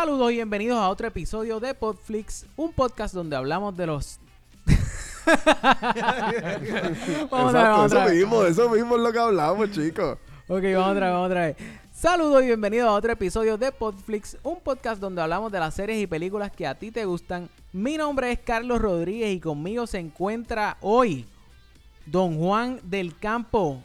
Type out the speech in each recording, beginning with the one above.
Saludos y bienvenidos a otro episodio de Podflix, un podcast donde hablamos de los... Vamos vez, Exacto, otra eso vez. mismo, eso mismo es lo que hablamos, chicos. Ok, vamos otra vez, vamos otra vez. Saludos y bienvenidos a otro episodio de Podflix, un podcast donde hablamos de las series y películas que a ti te gustan. Mi nombre es Carlos Rodríguez y conmigo se encuentra hoy Don Juan del Campo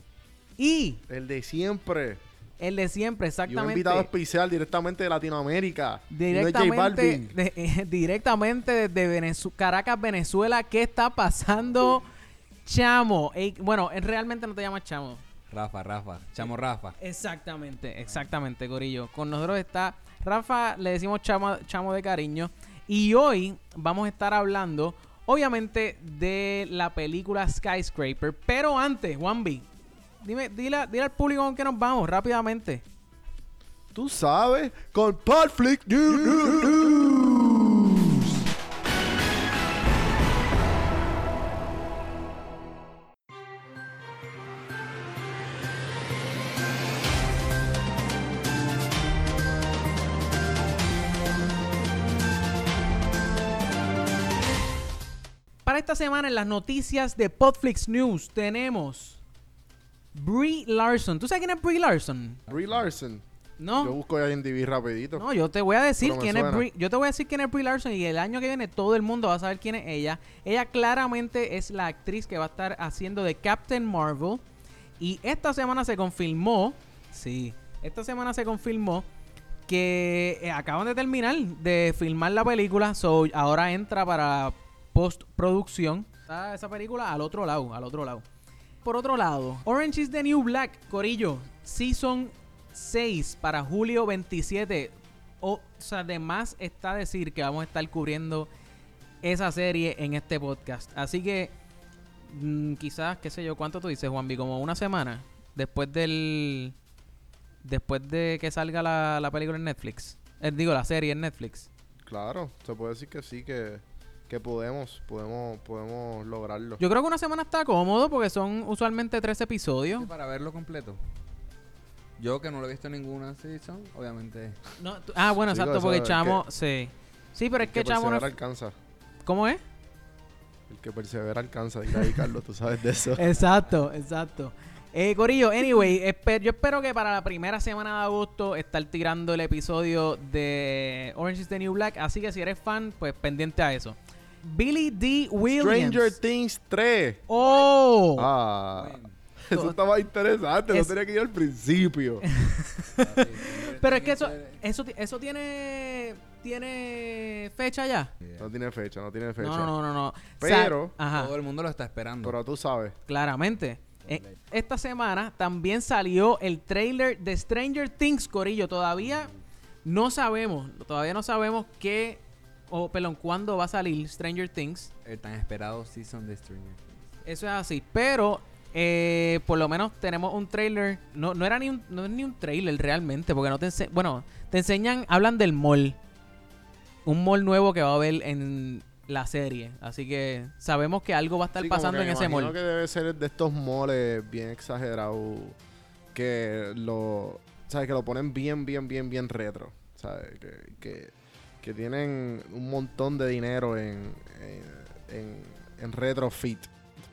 y El de siempre. El de siempre, Y un exactamente. invitado especial directamente de Latinoamérica. No Directamente, de- directamente desde Venezu- Caracas, Venezuela. ¿Qué está pasando, Chamo? Ey, bueno, él realmente no te llamas Chamo. Rafa, Rafa, chamo Rafa. Exactamente, exactamente, Corillo. Con nosotros está Rafa, le decimos Chamo, Chamo de cariño. Y hoy vamos a estar hablando, obviamente, de la película Skyscraper. Pero antes, Juanvi, dime, dile, dile al público con que nos vamos rápidamente. Tú sabes, con Podflix News. Para esta semana en las noticias de Podflix News tenemos Brie Larson. ¿Tú sabes quién es Brie Larson? Brie Larson. ¿No? Yo busco ahí en DB rapidito. No, yo te voy a decir quién es. Brie, yo te voy a decir quién es Brie Larson y el año que viene todo el mundo va a saber quién es ella. Ella claramente es la actriz que va a estar haciendo de Captain Marvel y esta semana se confirmó, sí, esta semana se confirmó que eh, acaban de terminar de filmar la película, so ahora entra para postproducción. Está esa película al otro lado, al otro lado. Por otro lado, Orange is the New Black, Corillo, Season 6 para julio 27. O, sea, además está decir que vamos a estar cubriendo esa serie en este podcast. Así que mm, quizás, qué sé yo, ¿cuánto tú dices, Juanvi? Como una semana después del... Después de que salga la, la película en Netflix. Eh, digo, la serie en Netflix. Claro, se puede decir que sí, que, que podemos, podemos, podemos lograrlo. Yo creo que una semana está cómodo porque son usualmente tres episodios. Sí, Para verlo completo. Yo que no lo he visto en ninguna season, obviamente. No, tú- ah, bueno, exacto, porque es Chamo, sí. Sí, pero es El que Chamo no... persevera alcanza. ¿Cómo es? El que persevera alcanza. Dile ahí, Carlos, tú sabes de eso. Exacto, exacto. Eh, Corillo, anyway, yo espero que para la primera semana de agosto estar tirando el episodio de Orange is the New Black. Así que si eres fan, pues pendiente a eso. Billy D. Williams. Stranger Things 3. ¡Oh! Ah. Bueno, Eso estaba interesante, Es- no tenía que ir al principio. Pero es que eso, eso, eso tiene, tiene fecha ya. No tiene fecha, no tiene fecha. No, no, no, no. Pero- Ajá. Todo el mundo lo está esperando. Pero tú sabes. Claramente. Eh, esta semana también salió el trailer de Stranger Things, Corillo. Todavía no sabemos, todavía no sabemos qué, o perdón, cuándo va a salir Stranger Things. El tan esperado season de Stranger Things. Eso es así. Pero eh, por lo menos tenemos un trailer. No, no era ni un, no es ni un trailer realmente, porque no te ense- bueno, te enseñan, hablan del mall. Un mall nuevo que va a haber en la serie. Así que sabemos que algo va a estar Sí, como pasando que en me ese mall. que debe ser de estos moles bien exagerados. Que lo. ¿Sabes? Que lo ponen bien, bien, bien, bien retro. ¿Sabes? Que, que, que tienen un montón de dinero en, en, en, en retrofit.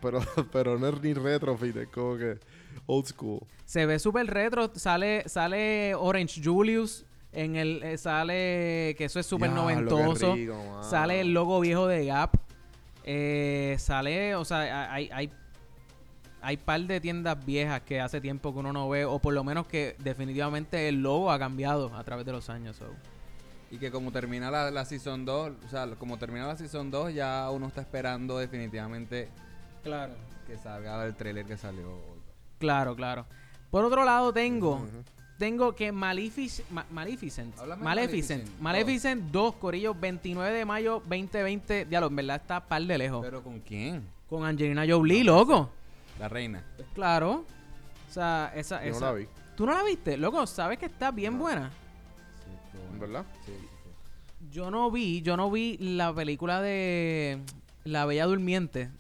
Pero, pero no es ni retrofit, es como que old school. Se ve súper retro. Sale, sale Orange Julius. En el, eh, sale que eso es súper noventoso. rico. Sale el logo viejo de Gap. Eh, sale, o sea, hay, hay, hay par de tiendas viejas que hace tiempo que uno no ve, o por lo menos que definitivamente el logo ha cambiado a través de los años. so. Y que como termina la, la season 2, o sea, como termina la season 2, ya uno está esperando definitivamente Claro. que salga el trailer que salió hoy. Claro, claro. Por otro lado tengo, tengo que Malefic- Ma- Maleficent, Háblame Maleficent, Maleficent. Maleficent 2, Corillo, 29 de mayo 2020. Diablo, en verdad está par de lejos. ¿Pero con quién? Con Angelina Jolie, loco. La reina. Pues claro. O sea, esa, Yo no esa- la vi, ¿Tú no la viste? Loco, ¿sabes que está bien No. buena? Verdad? Sí, sí, sí. Yo no vi, yo no vi la película de La Bella Durmiente.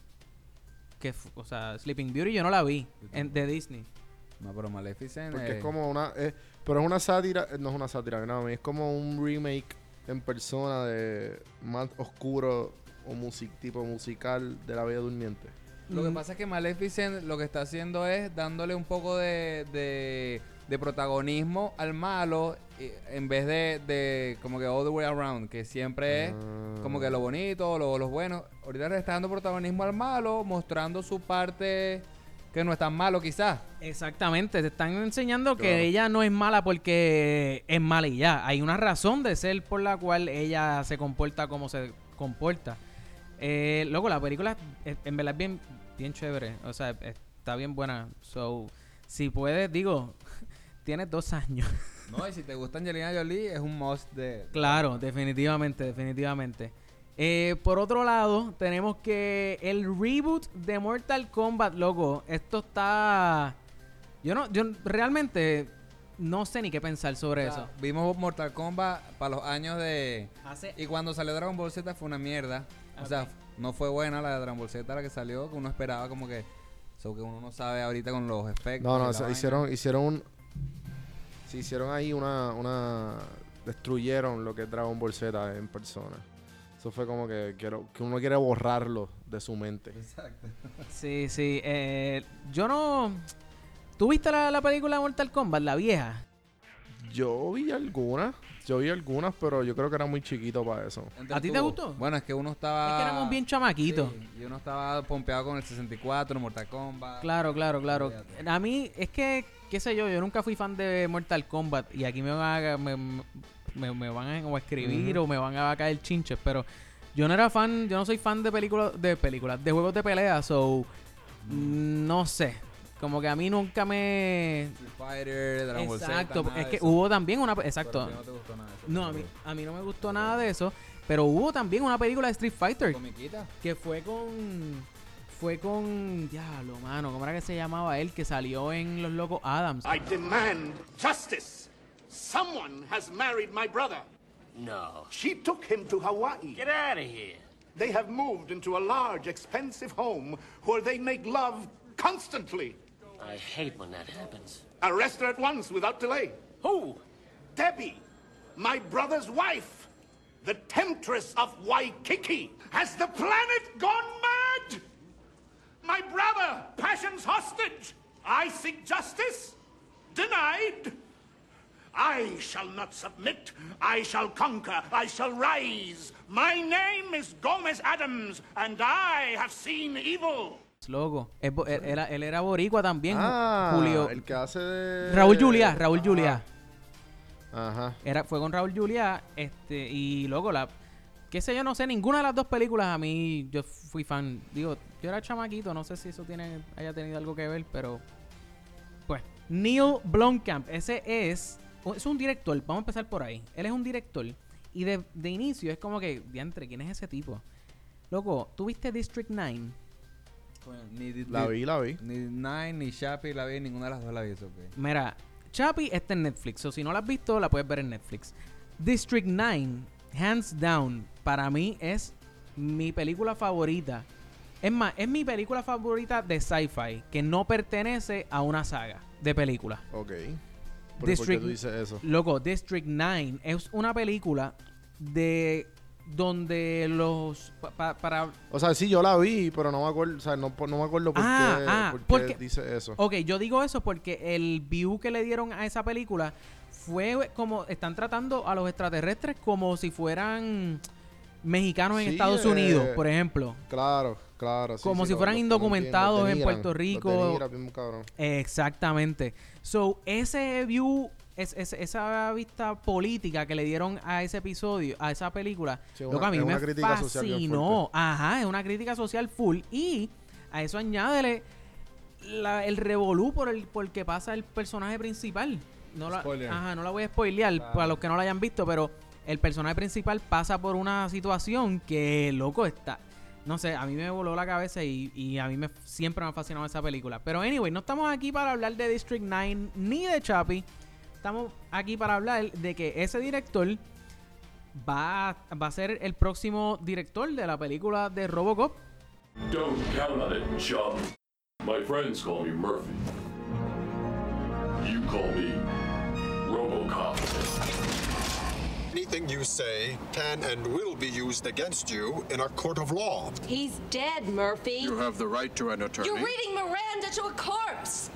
Que, o sea, Sleeping Beauty yo no la vi. En- de Disney. No, pero Maleficent Porque eh, es como una. eh, pero es una sátira. No es una sátira, no, es como un remake en persona de más oscuro o music, tipo musical de la Bella Durmiente. Lo que Mm. pasa es que Maleficent lo que está haciendo es dándole un poco de, de, de protagonismo al malo eh, en vez de, de como que all the way around, que siempre es Ah. como que lo bonito, lo, lo bueno. Ahorita le está dando protagonismo al malo, mostrando su parte que no es tan malo quizás. Exactamente, te están enseñando que ella no es mala porque es mala y ya. Hay una razón de ser por la cual ella se comporta como se comporta. Eh, luego, la película es- en verdad es bien, bien chévere. O sea, está bien buena. So, si puedes, digo, tienes dos años. No, y si te gusta Angelina Jolie, es un must de... Claro, definitivamente, definitivamente. Eh, por otro lado, tenemos que el reboot de Mortal Kombat, loco, esto está... Yo no, yo realmente no sé ni qué pensar sobre O sea, eso. Vimos Mortal Kombat para los años de... Hace- Y cuando salió Dragon Ball Z fue una mierda. O sea, no fue buena la de Dragon Ball Z, la que salió, que uno esperaba como que... So que uno no sabe ahorita con los efectos. No, no, la se vaina. hicieron, hicieron un. Se hicieron ahí una, una. Destruyeron lo que es Dragon Ball Z en persona. Eso fue como que quiero, que uno quiere borrarlo de su mente. Exacto. Sí, sí. eh, yo no... ¿Tú viste la, la película de Mortal Kombat, la vieja? Yo vi algunas, yo vi algunas, pero yo creo que era muy chiquito para eso. ¿A ti te gustó? Bueno, es que uno estaba... Es que éramos bien chamaquitos. Sí, y uno estaba pompeado con el 64, Mortal Kombat. Claro, claro, claro. A mí, es que, qué sé yo, yo nunca fui fan de Mortal Kombat y aquí me van a, me, me- me van a escribir o me van a caer chinches, pero yo no era fan, yo no soy fan de películas, de películas, de juegos de pelea, so, mm, no sé. Como que a mí nunca me... Street Fighter, Dragon Ball Z, Exacto, nada es que eso. hubo también una... Pero Exacto. a ti no te gustó nada de eso. No, a mí, a mí no me gustó nada de eso, pero hubo también una película de Street Fighter Comiquita. que fue con fue con diablo mano cómo era que se llamaba él que salió en los locos Adams I demand justice. Someone has married my brother. No. She took him to Hawaii. Get out of here. They have moved into a large, expensive home where they make love constantly. I hate when that happens. Arrest her at once without delay. Who? Debbie, my brother's wife, the temptress of Waikiki. Has the planet gone mad? My brother, passion's hostage. I seek justice. Denied. I shall not submit. I shall conquer. I shall rise. My name is Gomez Adams, and I have seen evil. loco Es bo- él, era, él era boricua también Ah, Julio el que hace de. Raúl Juliá Raúl Ajá, Juliá Ajá. era fue con Raúl Juliá este y luego la qué sé yo no sé ninguna de las dos películas a mí yo fui fan digo yo era chamaquito no sé si eso tiene haya tenido algo que ver pero pues Neil Blomkamp ese es es un director vamos a empezar por ahí él es un director y de, de inicio es como que diantre quién es ese tipo loco ¿tuviste District 9? Bueno, Ni, ni- La vi, la vi. Ni Nine, ni Shappy la vi, ninguna de las dos la vi. eso. Mira, Chappie está en Netflix. O si no la has visto, la puedes ver en Netflix. District 9, hands down, para mí es mi película favorita. Es más, es mi película favorita de sci-fi, que no pertenece a una saga de películas. Ok. ¿Pero ¿Por District- qué tú dices eso? Loco, District 9 es una película de donde los pa- pa- para O sea, sí, yo la vi, pero no me acuerdo, o sea, no, no me acuerdo por Ah, qué, ah, por qué porque- dice eso. Ok, yo digo eso porque el view que le dieron a esa película fue como están tratando a los extraterrestres como si fueran mexicanos en Estados eh, Unidos, por ejemplo. Claro, claro. sí, Como sí, si fueran indocumentados en Puerto Rico. cabrón. Exactamente. So, ese view, es, es- esa vista política que le dieron a ese episodio, a esa película, Sí, lo una- que a mí es me una crítica social bien fascinó. Ajá, es una crítica social full. Y a eso añádele la- el revolú por el por el que pasa el personaje principal. No la, ajá, no la voy a spoilear para los que no la hayan visto, pero el personaje principal pasa por una situación que, loco, está... No sé, a mí me voló la cabeza y, y a mí me, siempre me ha fascinado esa película. Pero anyway, no estamos aquí para hablar de District 9 ni de Chappie. Estamos aquí para hablar de que ese director va, va a ser el próximo director de la película de Robocop. Don't count on it, chum. My friends call me Murphy. You call me Robocop. Anything you say can and will be used against you in a court of law. He's dead, Murphy. You have the right to an attorney. You're reading Miranda to a corpse.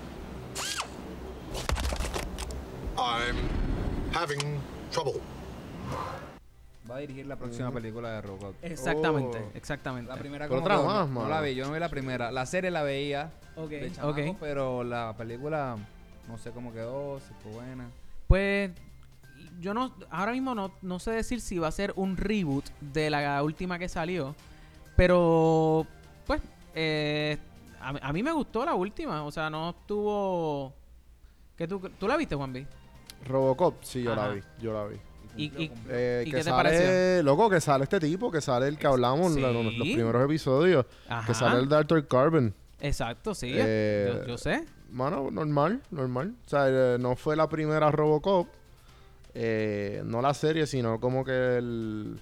I'm having trouble. Va a dirigir la próxima película de Robocop. Exactamente, Oh. exactamente. La primera Pero como otra que no- más, no, mano. la vi, yo no vi la primera. La serie la veía Ok, de chamaco, ok. pero la película no sé cómo quedó, si fue buena. Pues yo no, ahora mismo no, no sé decir si va a ser un reboot de la última que salió, pero pues eh, a, mí- a mí me gustó la última, o sea, no estuvo... ¿Qué tú, ¿Tú la viste, Juan B? Robocop, sí, yo Ajá. la vi, yo la vi. Y, y- Eh, ¿Y que qué te sale, pareció? loco, que sale este tipo, que sale el que hablamos en los, primeros episodios, Ajá. que sale el Dr. Carbon. Exacto, sí, Eh, yo, yo sé. Mano, normal, normal. O sea, eh, no fue la primera Robocop, eh, no la serie, sino como que el,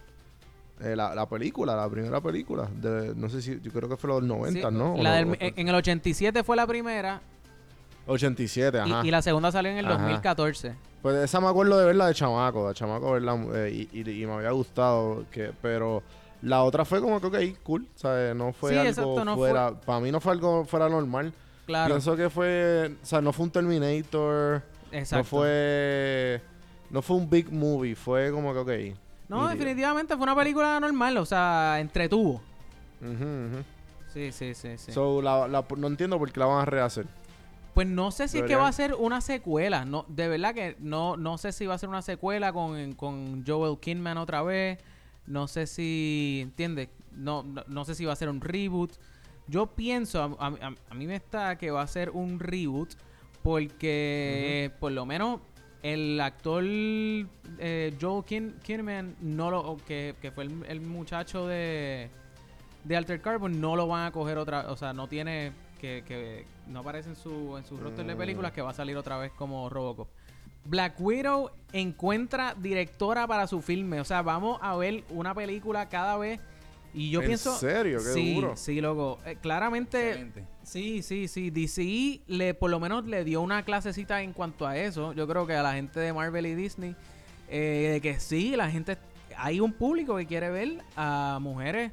eh, la, la película, la primera película. De, no sé si, yo creo que fue los 90, Sí, ¿no? La del- en el 87 fue la primera 87, y, ajá. y la segunda salió en el Ajá. 2014. Pues esa me acuerdo de verla de chamaco, de chamaco verla eh, y, y- y me había gustado, que, pero la otra fue como que, ok, cool, ¿sabes? No fue Sí, algo exacto, no fuera, para mí no fue algo fuera normal. Claro, Pienso que fue, o sea, no fue un Terminator, exacto. no fue, no fue un big movie, fue como que, ok. No, definitivamente fue una película normal, o sea, entretuvo. Sí, sí, sí, sí. So, la- la- no entiendo por qué la van a rehacer. Pues no sé si es que va a ser una secuela. No, de verdad que no, no sé si va a ser una secuela con, con Joel Kinman otra vez. No sé si, ¿entiendes? No, no, no sé si va a ser un reboot. Yo pienso, a, a- a mí me está que va a ser un reboot porque por lo menos el actor eh, Joel Kin- Kinman no lo, que, que fue el, el muchacho de de Alter Carbon no lo van a coger otra, o sea, no tiene que, que no aparece en su en su roster de películas que va a salir otra vez como Robocop. Black Widow encuentra directora para su filme, o sea, vamos a ver una película cada vez y yo ¿En pienso serio? Qué sí, duro. sí, loco, Eh, claramente Excelente. Sí, sí, sí. DC le, por lo menos le dio una clasecita en cuanto a eso. Yo creo que a la gente de Marvel y Disney, eh, de que sí, la gente, hay un público que quiere ver a mujeres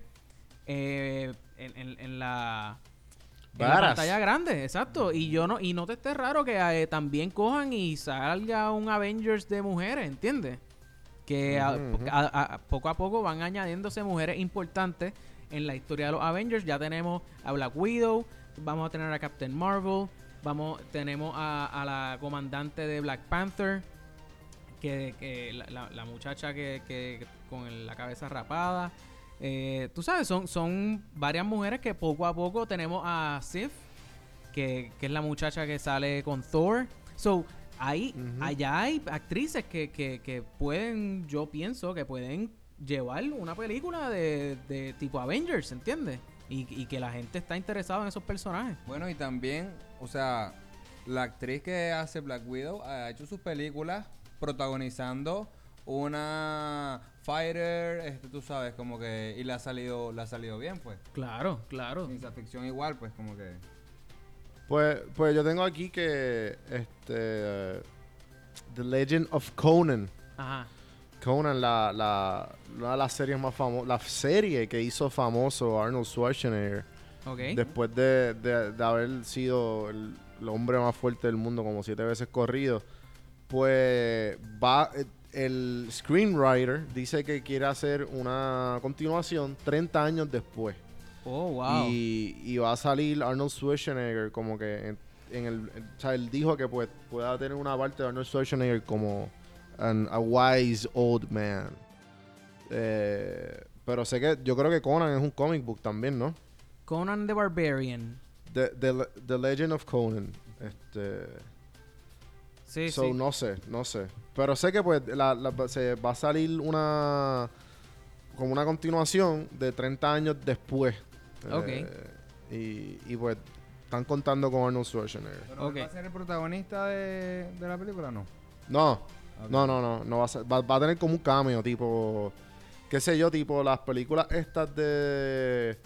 eh, en, en- en la, en la pantalla grande, exacto. Y yo no, y no te esté raro que eh, también cojan y salga un Avengers de mujeres, ¿entiendes? Que a- a- poco a poco van añadiéndose mujeres importantes en la historia de los Avengers. Ya tenemos a Black Widow, vamos a tener a Captain Marvel, vamos, tenemos a, a la comandante de Black Panther, que, que la, la- la muchacha que, que- con la cabeza rapada. Eh, tú sabes, son, son varias mujeres que poco a poco tenemos a Sif, que, que es la muchacha que sale con Thor. So, ahí, allá hay actrices que, que, que pueden, yo pienso, que pueden llevar una película de, de tipo Avengers, ¿entiendes? Y, y que la gente está interesada en esos personajes. Bueno, y también, o sea, la actriz que hace Black Widow ha hecho sus películas protagonizando una fighter, este, tú sabes, como que y le ha salido le ha salido bien, pues. Claro, claro. Ciencia ficción igual, pues, como que Pues, pues yo tengo aquí que este The Legend of Conan. Ajá. Conan, la, la, una de las series más famosas, la serie que hizo famoso Arnold Schwarzenegger Ok. después de, de- de haber sido el, el hombre más fuerte del mundo como siete veces corrido, pues va eh, el screenwriter dice que quiere hacer una continuación 30 años después. Oh, wow. Y, y va a salir Arnold Schwarzenegger como que en, en el... O sea, él dijo que pues, pueda tener una parte de Arnold Schwarzenegger como an- a wise old man. Eh, pero sé que yo creo que Conan es un comic book también, ¿no? Conan the Barbarian. The, the, the Legend of Conan. Este, Sí, so, sí. no sé, no sé. Pero sé que pues la, la- se va a salir una... Como una continuación de 30 años después. Ok. Eh, y, y pues están contando con Arnold Schwarzenegger. Pero Ok. va a ser el protagonista de, de la película, ¿no? No, Ok. no, no, no. no va, a ser- va, va a tener como un cameo, tipo... Qué sé yo, tipo las películas estas de...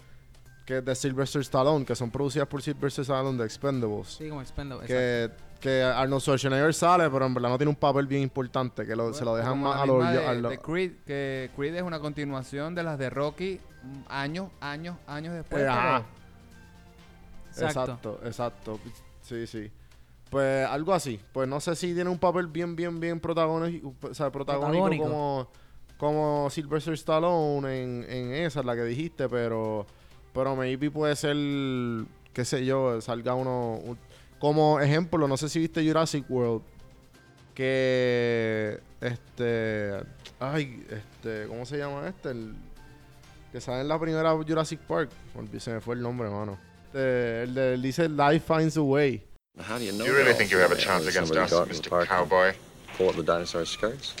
Que de Sylvester Stallone, que son producidas por Sylvester Stallone de Expendables. Sí, como Expendable. exacto. que, que Arnold Schwarzenegger sale, pero en verdad no tiene un papel bien importante, que lo- se lo dejan más a los... a de, de Creed, que Creed es una continuación de las de Rocky años, años, años después. Eh, pero- Exacto. Exacto, exacto. Sí, sí. Pues algo así. Pues no sé si tiene un papel bien, bien, bien protagónico, o sea, protagónico, Protagónico. como como Sylvester Stallone en, en esa, la que dijiste, pero pero maybe puede ser, qué sé yo, salga uno... un- como ejemplo, no sé si viste Jurassic World, que este... Ay, este, ¿cómo se llama este? El, que sale en la primera Jurassic Park. Olvidé, Se me fue el nombre, mano. Este, el de él dice Life Finds a Way. How do you know? You really think you have a chance against us, Mr. Cowboy? Pull up the dinosaur skirts.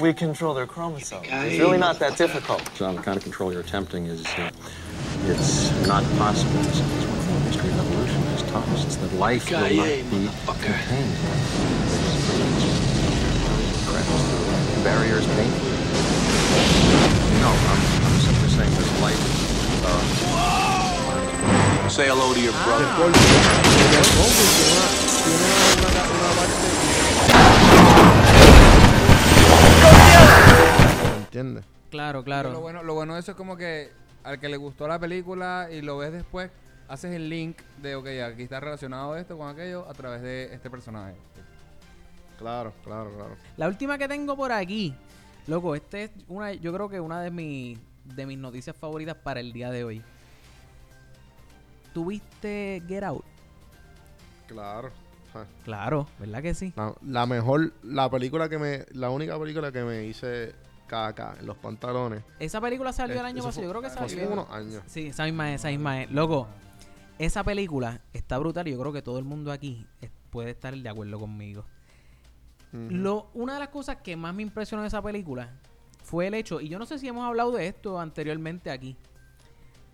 We control their chromosomes. It's really not that difficult. John, the kind of control you're attempting is uh, it's not possible. It's, it's one thing the history of evolution has taught us. It's that life will not be contained. The barrier painful. Life uh, Say hello to your ¿Entiendes? Claro, claro. Lo bueno, lo bueno de eso es como que al que le gustó la película y lo ves después, haces el link de, ok, aquí está relacionado esto con aquello a través de este personaje. Claro, claro, claro. La última que tengo por aquí, loco, este es una, yo creo que una de mis de mis noticias favoritas para el día de hoy. ¿Tuviste Get Out? Claro. Ja. Claro, ¿verdad que sí? La, la mejor, la película que me, la única película que me hice caca en los pantalones. Esa película salió el año pasado, yo creo que fue hace salió. unos años. Sí, esa misma es, esa misma es. Loco, esa película está brutal y yo creo que todo el mundo aquí puede estar de acuerdo conmigo. Lo, una de las cosas que más me impresionó de esa película fue el hecho, y yo no sé si hemos hablado de esto anteriormente aquí,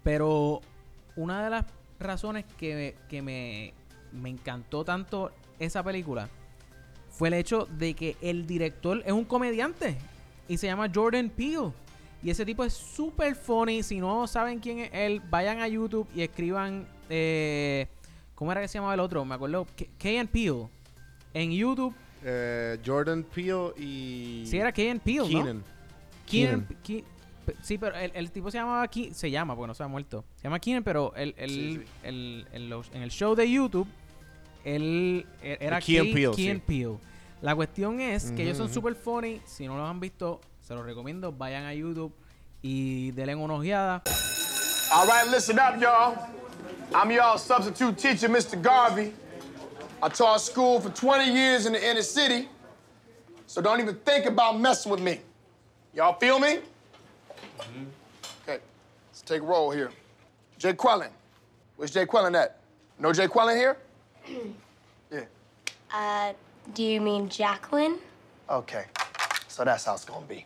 pero una de las razones que, que me, me encantó tanto esa película fue el hecho de que el director es un comediante y se llama Jordan Peele. Y ese tipo es súper funny. Si no saben quién es él, vayan a YouTube y escriban. Eh, ¿Cómo era que se llamaba el otro? Me acuerdo. K- Peele. En YouTube. Eh, Jordan Peele y... Sí, era Key Peele, ¿no? Keenan. Keenan. Keenan. Sí, pero el, el tipo se llamaba Ke- se llama porque no se ha muerto. Se llama Keenan, pero Sí, sí. el- en, el show de YouTube, él e- era Peele, sí. and Peele. La cuestión es que ellos son super funny. Si no los han visto, se los recomiendo. Vayan a YouTube y denle una ojeada. All right, listen up, y'all. I'm y'all substitute teacher, Mr. Garvey. I taught school for 20 years in the inner city, so don't even think about messing with me. Y'all feel me? Mm-hmm. Okay, let's take a roll here. Jay Quellen. Where's Jay Quellen at? No Jay Quellen here? yeah. Uh, do you mean Jacqueline? Okay, so that's how it's gonna be.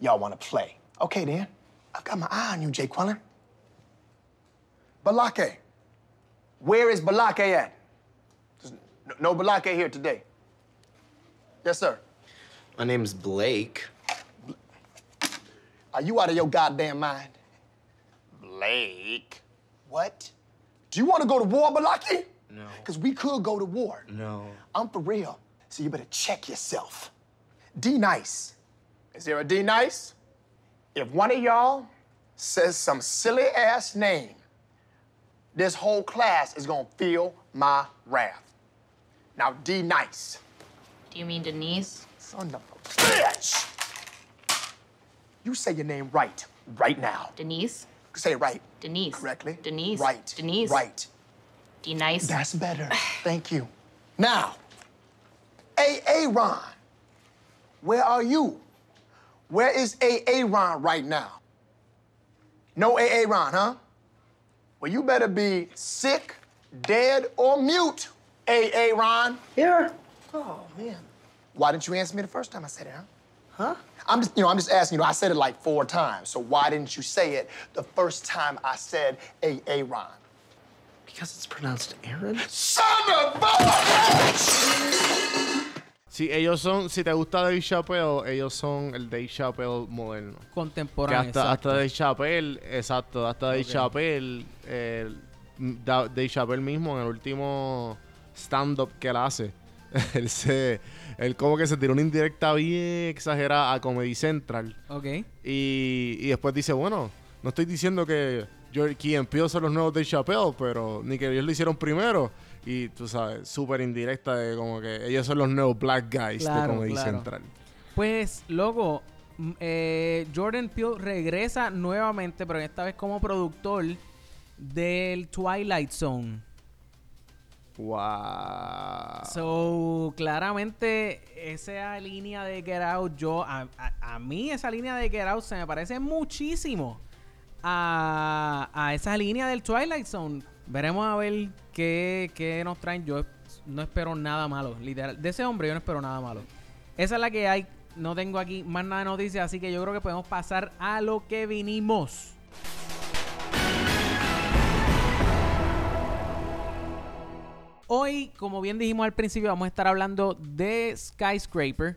Y'all wanna play. Okay, then. I've got my eye on you, Jay Quellen. Balake. Where is Balake at? There's n- no Balake here today. Yes, sir. My name's Blake. Are you out of your goddamn mind? Blake. What? Do you want to go to war, Balaki? No. Because we could go to war. No. I'm for real. So you better check yourself. D nice. Is there a D nice? If one of y'all says some silly ass name, this whole class is gonna feel my wrath. Now, D nice. Do you mean Denise? Son of a bitch! You say your name right, right now. Denise? Say it right. Denise. Correctly. Denise. Right. Denise. Right. Denise. That's better. Thank you. Now, AA Ron, where are you? Where is AA Ron right now? No AA Ron, huh? Well, you better be sick, dead, or mute, AA Ron. Here. Oh, man. Why didn't you answer me the first time I said it, huh? Huh? I'm just, you know, I'm just asking, you know, I said it like four times, so why didn't you say it the first time I said a Ron? Because it's pronounced Aaron? Son of a bitch! Si ellos son, si te gusta Dave Chappelle, ellos son el Dave Chappelle moderno. Que Contemporáneo. hasta, exacto. hasta Dave Chappelle, exacto, hasta Dave Ok. Chappelle, el- Da- Dave Chappelle mismo en el último stand-up que él hace. él se. Él como que se tiró una indirecta bien exagerada a Comedy Central. Ok. Y, y después dice, bueno, no estoy diciendo que Key Peele son los nuevos de Chappelle, pero ni que ellos lo hicieron primero. Y tú sabes, súper indirecta de como que ellos son los nuevos black guys Claro, de Comedy claro. Central. Pues, loco, mm, eh, Jordan Peele regresa nuevamente, pero esta vez como productor del Twilight Zone. Wow. So, claramente, esa línea de Get Out, yo, a, a- mí esa línea de Get Out se me parece muchísimo a, a esa línea del Twilight Zone. Veremos a ver qué, qué nos traen. Yo no espero nada malo, literal. De ese hombre yo no espero nada malo. Esa es la que hay. No tengo aquí más nada de noticias, así que yo creo que podemos pasar a lo que vinimos. Hoy, como bien dijimos al principio, vamos a estar hablando de Skyscraper.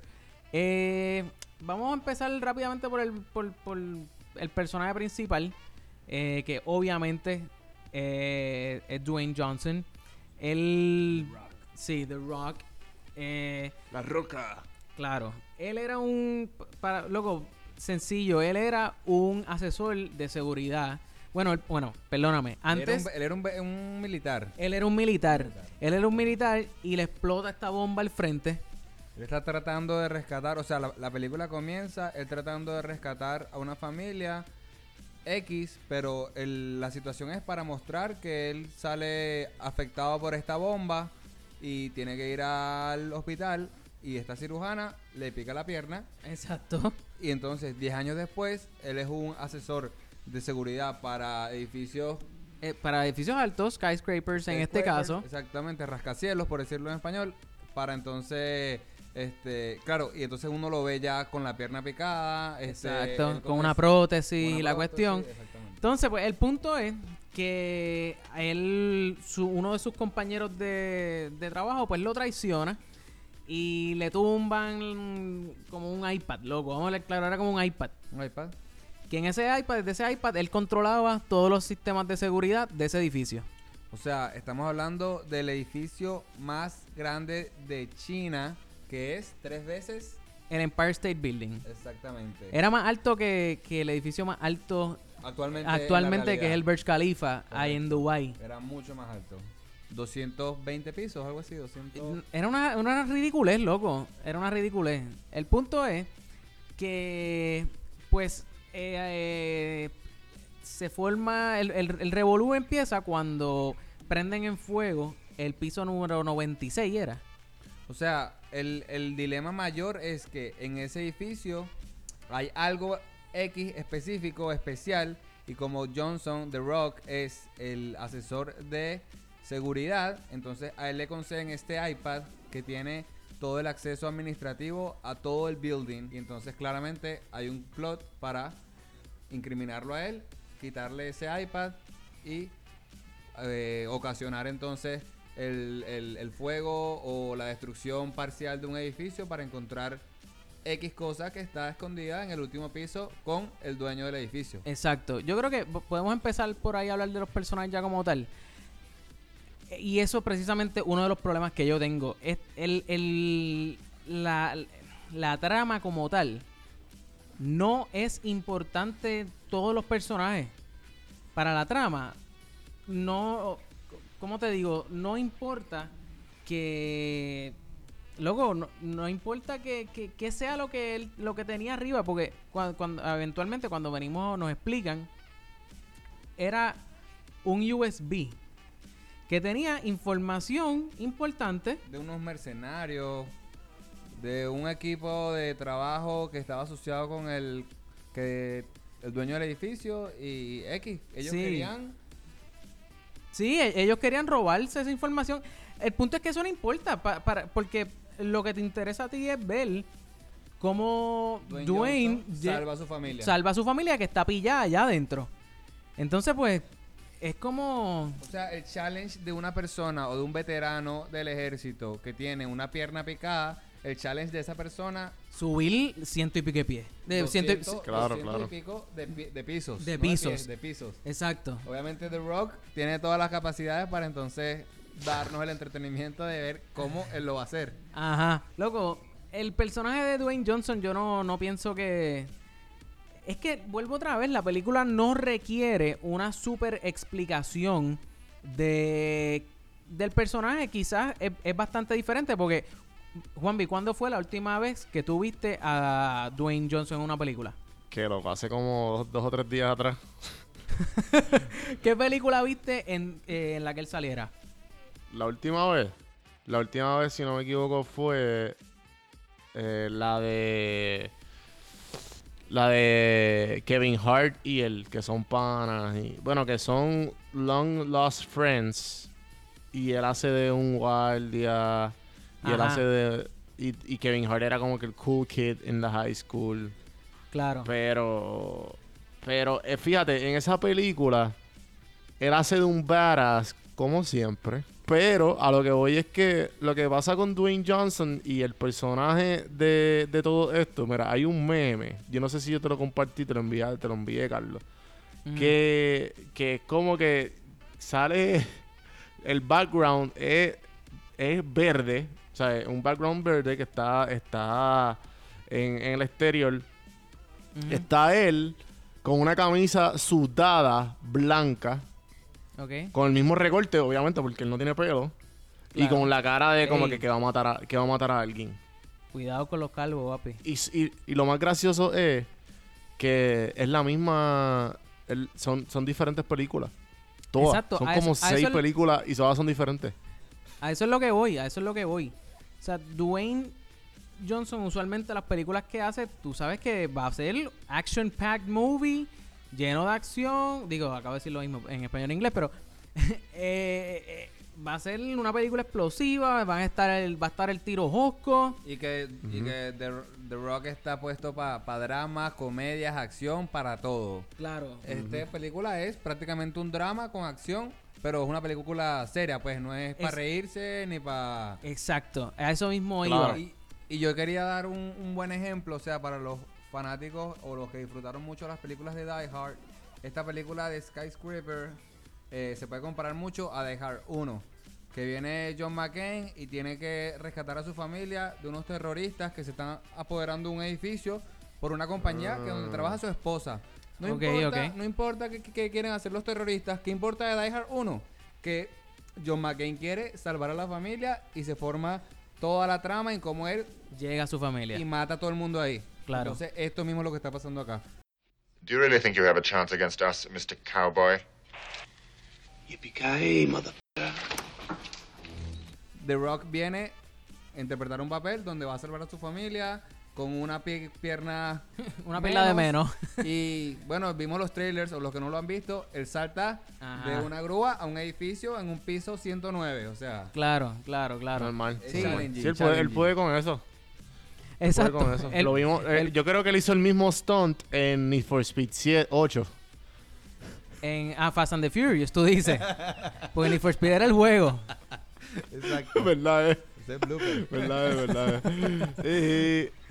Eh, vamos a empezar rápidamente por el, por, por el personaje principal, eh, que obviamente eh, es Dwayne Johnson. Él, sí, The Rock. La roca. Claro. Él era un. Para, loco, sencillo. Él era un asesor de seguridad. Bueno, él- bueno, perdóname. Antes. Él era un, él era un- un militar. Él era un militar. Él era un militar y le explota esta bomba al frente. Él está tratando de rescatar, o sea, la, la película comienza él tratando de rescatar a una familia X, pero el- la situación es para mostrar que él sale afectado por esta bomba y tiene que ir al hospital y esta cirujana le pica la pierna. Exacto. Y entonces, 10 años después, él es un asesor de seguridad para edificios Eh, para edificios altos, skyscrapers en este caso. Exactamente, rascacielos, por decirlo en español. Para entonces, este, claro, y entonces uno lo ve ya con la pierna picada. este, Exacto. Con una prótesis, una la cuestión. Entonces, pues el punto es que él, su, uno de sus compañeros de, de trabajo, pues lo traiciona y le tumban como un iPad, loco. Vamos a hablar claro, era como un iPad. Un iPad. Que en ese iPad, desde ese iPad, él controlaba todos los sistemas de seguridad de ese edificio. O sea, estamos hablando del edificio más grande de China, que es tres veces. El Empire State Building. Exactamente. Era más alto que, que el edificio más alto Actualmente, actualmente, que es el. Burj Khalifa, ahí en Dubai. Era mucho más alto. 220 pisos, algo así, 200. Era una, una ridiculez, loco. Era una ridiculez. El punto es que, pues, eh, se forma. El, el, el revolú empieza cuando prenden en fuego el piso número 96, ¿era? O sea, el, el dilema mayor es que en ese edificio hay algo X específico, especial, y como Johnson, The Rock, es el asesor de seguridad, entonces a él le conceden este iPad que tiene todo el acceso administrativo a todo el building, y entonces claramente hay un plot para incriminarlo a él, quitarle ese iPad y eh, ocasionar entonces el, el- el fuego o la destrucción parcial de un edificio para encontrar X cosa que está escondida en el último piso con el dueño del edificio. Exacto. Yo creo que po- podemos empezar por ahí a hablar de los personajes ya como tal. Y eso es precisamente uno de los problemas que yo tengo. Es el, el- la, la trama como tal. No es importante todos los personajes. Para la trama, no. ¿Cómo te digo? No importa que. Luego, no, no importa que, que- que sea lo que él, lo que tenía arriba, porque cuando, cuando eventualmente cuando venimos nos explican, era un USB que tenía información importante. De unos mercenarios, de un equipo de trabajo que estaba asociado con el que el dueño del edificio y X. Ellos Sí. querían Sí, e- ellos querían robarse esa información. El punto es que eso no importa, pa- para, porque lo que te interesa a ti es ver cómo Dwayne Dwayne, salva a su familia. salva a su familia que está pillada allá adentro. Entonces, pues, es como... O sea, el challenge de una persona o de un veterano del ejército que tiene una pierna picada, el challenge de esa persona Subir ciento y pico de pies. De, ciento y- 200, Claro, 200 claro. y pico de, de pisos. De no pies, pisos. de pisos. Exacto. Obviamente The Rock tiene todas las capacidades para entonces darnos el entretenimiento de ver cómo él lo va a hacer. Ajá. Loco, el personaje de Dwayne Johnson yo no, no pienso que... Es que, vuelvo otra vez, la película no requiere una super explicación de del personaje. Quizás es, es bastante diferente porque, Juanvi, ¿cuándo fue la última vez que tú viste a Dwayne Johnson en una película? Que lo hace como dos, dos o tres días atrás. ¿Qué película viste en, eh, en la que él saliera? La última vez, la última vez, si no me equivoco, fue eh, la de la de Kevin Hart y él, que son panas y bueno, que son long lost friends y él hace de un guardia y él Ajá. hace de y, y Kevin Hart era como que el cool kid in the high school. Claro. Pero pero eh, fíjate, en esa película él hace de un badass como siempre. Pero a lo que voy es que lo que pasa con Dwayne Johnson y el personaje de, de todo esto, mira, hay un meme. Yo no sé si yo te lo compartí, te lo envié, te lo envié, Carlos. Que, que es como que sale el background es, es verde. O sea, es un background verde que está, está en, en el exterior. Está él con una camisa sudada blanca Con el mismo recorte, obviamente, porque él no tiene pelo. Y con la cara de como Ey. que, que va a matar a, que va a matar a alguien. Cuidado con los calvos, papi. Y, y- y lo más gracioso es que es la misma. el- son, son diferentes películas. Todas. Exacto, Son a como eso- seis películas y todas son diferentes. A eso es lo que voy, a eso es lo que voy. O sea, Dwayne Johnson usualmente las películas que hace, tú sabes que va a ser action packed movie, lleno de acción. Digo, acabo de decir lo mismo en español e inglés, pero eh, eh, va a ser una película explosiva, van a estar el, va a estar el tiro josco. Y que, y que The, The Rock está puesto para dramas, comedias, acción, para todo. Claro. Esta película es prácticamente un drama con acción, pero es una película seria, pues no es para reírse ni para... Exacto, a eso mismo Claro. iba. Y, y yo quería dar un, un buen ejemplo, o sea, para los fanáticos o los que disfrutaron mucho las películas de Die Hard, esta película de Skyscraper eh, se puede comparar mucho a Die Hard 1, que viene John McCain y tiene que rescatar a su familia de unos terroristas que se están apoderando de un edificio por una compañía que donde Ah. trabaja su esposa. No importa, ok. no importa qué- qué quieren hacer los terroristas, ¿qué importa de Die Hard 1? Que John McCain quiere salvar a la familia y se forma toda la trama en cómo él Llega a su familia. y mata a todo el mundo ahí. Claro. Entonces, esto mismo es lo que está pasando acá. Do you really think you have a chance against us, Mr. Cowboy? Yippee-ki-yay, mother... The Rock viene a interpretar un papel donde va a salvar a su familia con una pie- pierna Una pierna de menos. y bueno, vimos los trailers o los que no lo han visto, él salta Ajá. de una grúa a un edificio en un piso 109, o sea, Claro, claro, claro. Normal. Sí, Sí, él puede, él challenging. puede con eso. Exacto. con eso. Él- Lo vimos, eh, yo creo que él hizo el mismo stunt en Need for Speed 7, 8. En ah, Fast and the Furious, tú dices. Porque Need for Speed era el juego. Exacto. ¿Verdad? eh? Ese es blooper. ¿Verdad? eh? ¿Verdad? eh?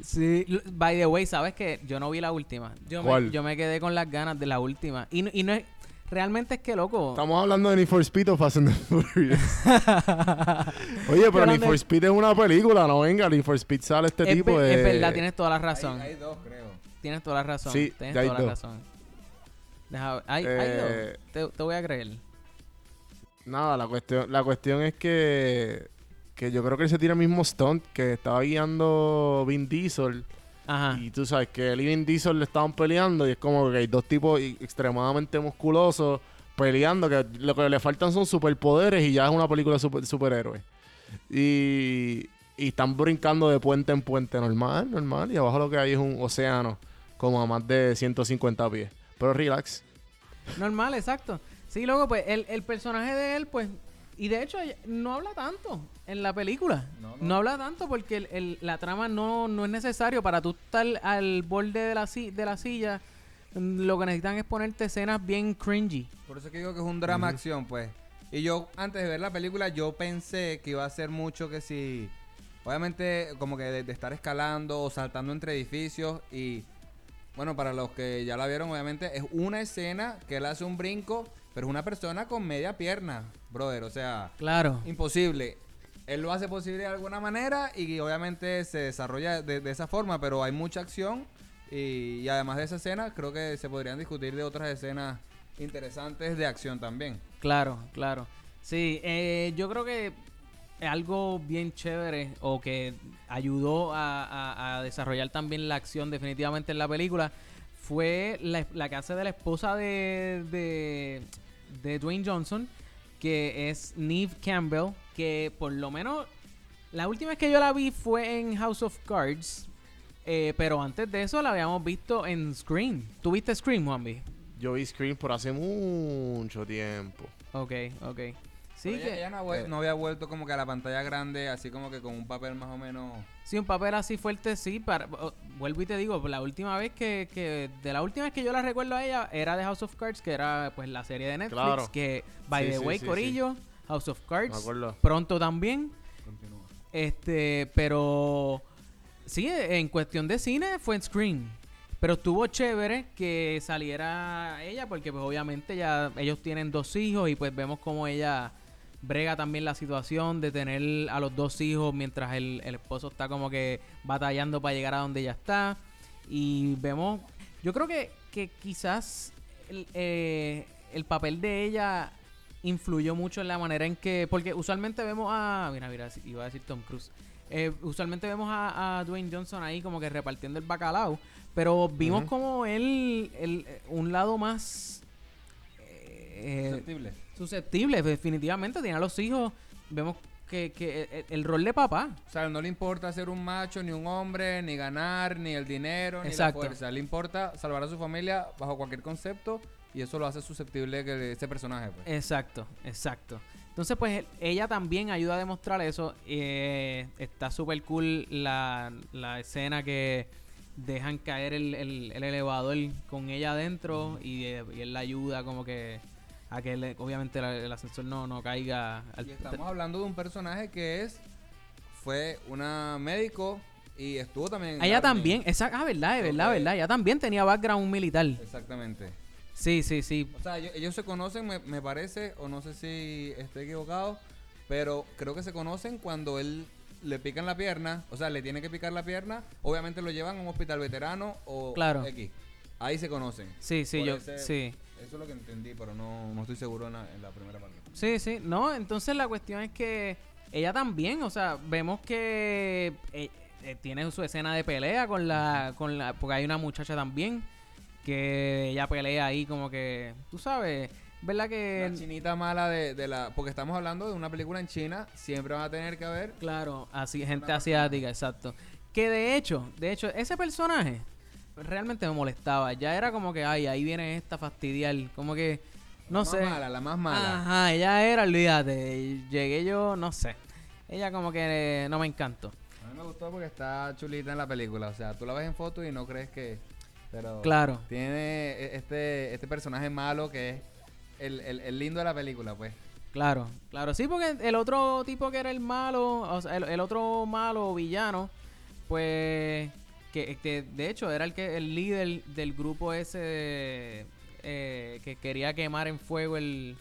Sí. l- By the way, ¿sabes qué? Yo no vi la última. Yo, ¿Cuál? Me, yo me quedé con las ganas de la última. Y, no- y no es... Realmente es que, loco... Estamos hablando de Need for Speed o Fast and the Furious. Oye, pero Need for de- Speed es una película, no venga. Need for Speed sale este es, tipo de... es verdad, tienes toda la razón. Hay, hay dos, creo. Tienes toda la razón. Sí, tienes ya hay toda la dos. razón. Deja. Hay, hay Eh, dos. Te, te voy a creer. Nada, la cuestión, la cuestión es que, que yo creo que él se tira el mismo stunt que estaba guiando Vin Diesel. Ajá. Y tú sabes que él y Vin Diesel le estaban peleando y es como que hay dos tipos extremadamente musculosos peleando que lo que le faltan son superpoderes y ya es una película de super- superhéroes. Y, y están brincando de puente en puente normal, normal. Y abajo lo que hay es un océano como a más de 150 pies. Pero relax. Normal, exacto. Sí, luego, pues, el, el personaje de él, pues... Y de hecho, no habla tanto en la película. No, No, no. habla tanto porque el- el- la trama no, no es necesario para tú estar al borde de la, si- de la silla. Lo que necesitan es ponerte escenas bien cringy. Por eso que digo que es un drama acción, pues. Y yo, antes de ver la película, yo pensé que iba a ser mucho que si... Obviamente, como que de, de estar escalando o saltando entre edificios y... Bueno, para los que ya la vieron, obviamente, es una escena que él hace un brinco Pero es una persona con media pierna, brother. O sea, Claro. imposible. Él lo hace posible de alguna manera y obviamente se desarrolla de, esa forma, pero hay mucha acción y, además de esa escena, creo que se podrían discutir de otras escenas interesantes de acción también. Claro, claro. Sí, eh, yo creo que algo bien chévere o que ayudó a, desarrollar también la acción definitivamente en la película fue la, la de la esposa de, de, de Dwayne Johnson, que es Neve Campbell, que por lo menos la última vez que yo la vi fue en House of Cards, eh, pero antes de eso la habíamos visto en Scream. ¿Tú viste Scream, Juanvi? Yo vi Scream por hace mucho tiempo. Ok, ok. Sí, Pero que... ella no, eh. no había vuelto como que a la pantalla grande, así como que con un papel más o menos... Sí, un papel así fuerte, sí. Para, vuelvo y te digo, la última vez que, que- De la última vez que yo la recuerdo a ella era de House of Cards, que era pues la serie de Netflix. Claro. Que, by Sí, the way, sí, Corillo, House of Cards. Me acuerdo. Pronto también. Este, pero. Sí, en cuestión de cine fue en Scream. Pero estuvo chévere que saliera ella, porque pues obviamente ya ellos tienen dos hijos y pues vemos como ella brega también la situación de tener a los dos hijos mientras el, el esposo está como que batallando para llegar a donde ella está. Y vemos, yo creo que, que quizás el, eh, el papel de ella influyó mucho en la manera en que, porque usualmente vemos a, mira, mira, iba a decir Tom Cruise. Eh, usualmente vemos a, a Dwayne Johnson ahí como que repartiendo el bacalao, pero vimos como él, él, eh, un lado más eh, Susceptible. susceptible, definitivamente, tiene a los hijos, vemos que, que el, el rol de papá, O sea, no le importa ser un macho, ni un hombre, ni ganar, ni el dinero, ni Exacto. la fuerza. Le importa salvar a su familia bajo cualquier concepto y eso lo hace susceptible que ese personaje. Pues. Exacto, exacto. Entonces, pues ella también ayuda a demostrar eso. Eh, está súper cool la, la escena que dejan caer el, el- el elevador con ella adentro y, eh, y él la ayuda como que a que le- obviamente la- el ascensor no, no caiga al Y estamos hablando de un personaje que es fue una médico y estuvo también en Ella también, esa, ah, verdad, es verdad, Ok. verdad. Ella también tenía background militar. Exactamente. Sí, sí, sí. O sea, ellos, ellos se conocen, me, me parece, o no sé si estoy equivocado, pero creo que se conocen cuando él le pican la pierna, o sea, le tiene que picar la pierna, obviamente lo llevan a un hospital veterano o Claro. X. Ahí se conocen. Sí, sí, Por yo- ese- sí. Eso es lo que entendí, pero no, no estoy seguro en la, en la primera parte. Sí, sí, no, entonces la cuestión es que ella también, o sea, vemos que eh, eh, tiene su escena de pelea con la, con la, porque hay una muchacha también que ella pelea ahí como que, tú sabes, ¿verdad que? La chinita mala de, de la... Porque estamos hablando de una película en China, siempre van a tener que haber... Claro, así, gente asiática, exacto. Que de hecho, de hecho, ese personaje realmente me molestaba. Ya era como que, ay, ahí viene esta fastidiar. Como que, no la sé. más mala, la más mala. Ajá, ella era, olvídate. Llegué yo, no sé. Ella como que eh, no me encantó. A mí me gustó porque está chulita en la película. O sea, tú la ves en foto y no crees que. Pero. Claro. Tiene e- este, este personaje malo que es el, el- el lindo de la película, pues. Claro, claro. Sí, porque el otro tipo que era el malo, o sea, el, el otro malo villano, pues, que, que de hecho era el que el líder del grupo ese eh, que quería quemar en fuego el,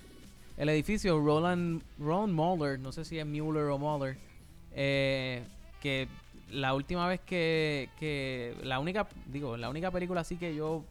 el edificio, Roland, Roland Muller, no sé si es Mueller o Muller, eh, que la última vez que, que la única, digo, la única película así que yo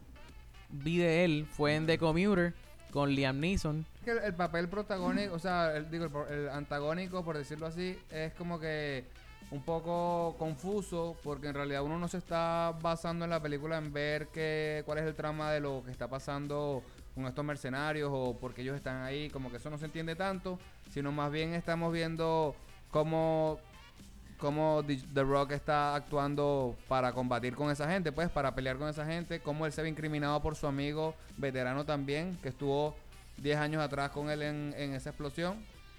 vi de él fue en The Commuter con Liam Neeson. Que el, el papel protagónico, o sea, el, digo, el, el antagónico, por decirlo así, es como que un poco confuso porque en realidad uno no se está basando en la película en ver que, cuál es el trama de lo que está pasando con estos mercenarios o porque ellos están ahí, como que eso no se entiende tanto, sino más bien estamos viendo cómo cómo The Rock está actuando para combatir con esa gente, pues, para pelear con esa gente, cómo él se ve incriminado por su amigo veterano también, que estuvo 10 años atrás con él en, en esa explosión,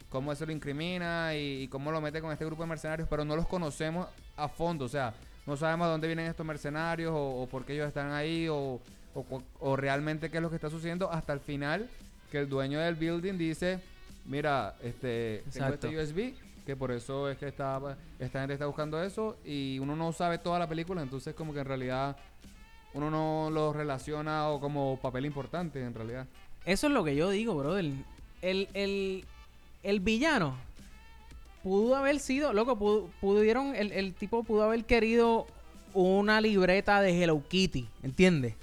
cómo eso lo incrimina y, y cómo lo mete con este grupo de mercenarios, pero no los conocemos a fondo, o sea, no sabemos de dónde vienen estos mercenarios o, o por qué ellos están ahí o, o o realmente qué es lo que está sucediendo hasta el final, que el dueño del building dice, mira, este, tengo Exacto. este USB, que por eso es que está, esta gente está buscando eso y uno no sabe toda la película, entonces como que en realidad uno no lo relaciona o como papel importante en realidad. Eso es lo que yo digo, brother. El, el, el villano pudo haber sido, loco, pudo- pudieron, el, el tipo pudo haber querido una libreta de Hello Kitty, ¿entiendes?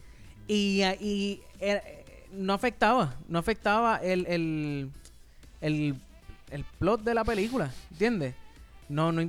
Y, y eh, no afectaba, no afectaba el, el, el, el plot de la película, ¿entiendes? No, no,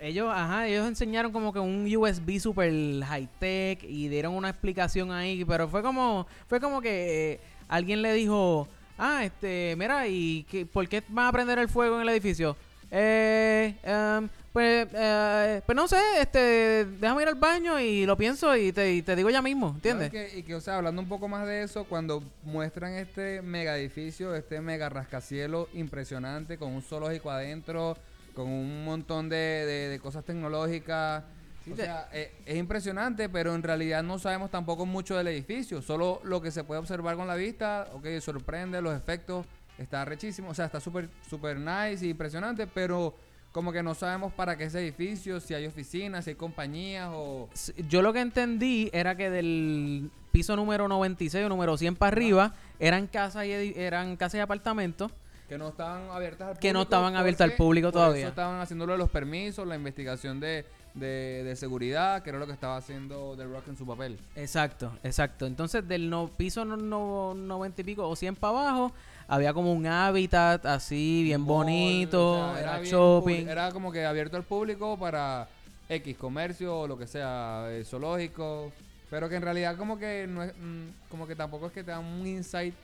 ellos, ajá, ellos enseñaron como que un USB super high tech y dieron una explicación ahí, pero fue como, fue como que eh, alguien le dijo, ah, este, mira, ¿y qué, por qué van a prender el fuego en el edificio? Eh, em, pues, eh, pues no sé, este, déjame ir al baño y lo pienso y te, y te digo ya mismo, ¿entiendes? Y, que, y que, o sea, hablando un poco más de eso, cuando muestran este mega edificio, este mega rascacielos impresionante, con un zoológico adentro, con un montón de, de- de cosas tecnológicas. o sea, eh, es impresionante, pero en realidad no sabemos tampoco mucho del edificio. Solo lo que se puede observar con la vista, ok, sorprende, los efectos, está rechísimo. O sea, está súper super nice y impresionante, pero como que no sabemos para qué ese edificio, si hay oficinas, si hay compañías o... Yo lo que entendí era que del piso número 96 o número 100 para arriba eran casas y, eran casas y apartamentos. que no estaban abiertas al público. Que no estaban abiertas al público por todavía. Eso estaban haciendo lo de los permisos, la investigación de, de, de seguridad, que era lo que estaba haciendo The Rock en su papel. Exacto, exacto. Entonces del no, piso no, no- 90 y pico o 100 para abajo había como un hábitat así bien bonito, O sea, era, shopping. Era como que abierto al público para X comercio o lo que sea, eh, zoológico. Pero que en realidad como que no es, mm, como que tampoco es que te dan un insight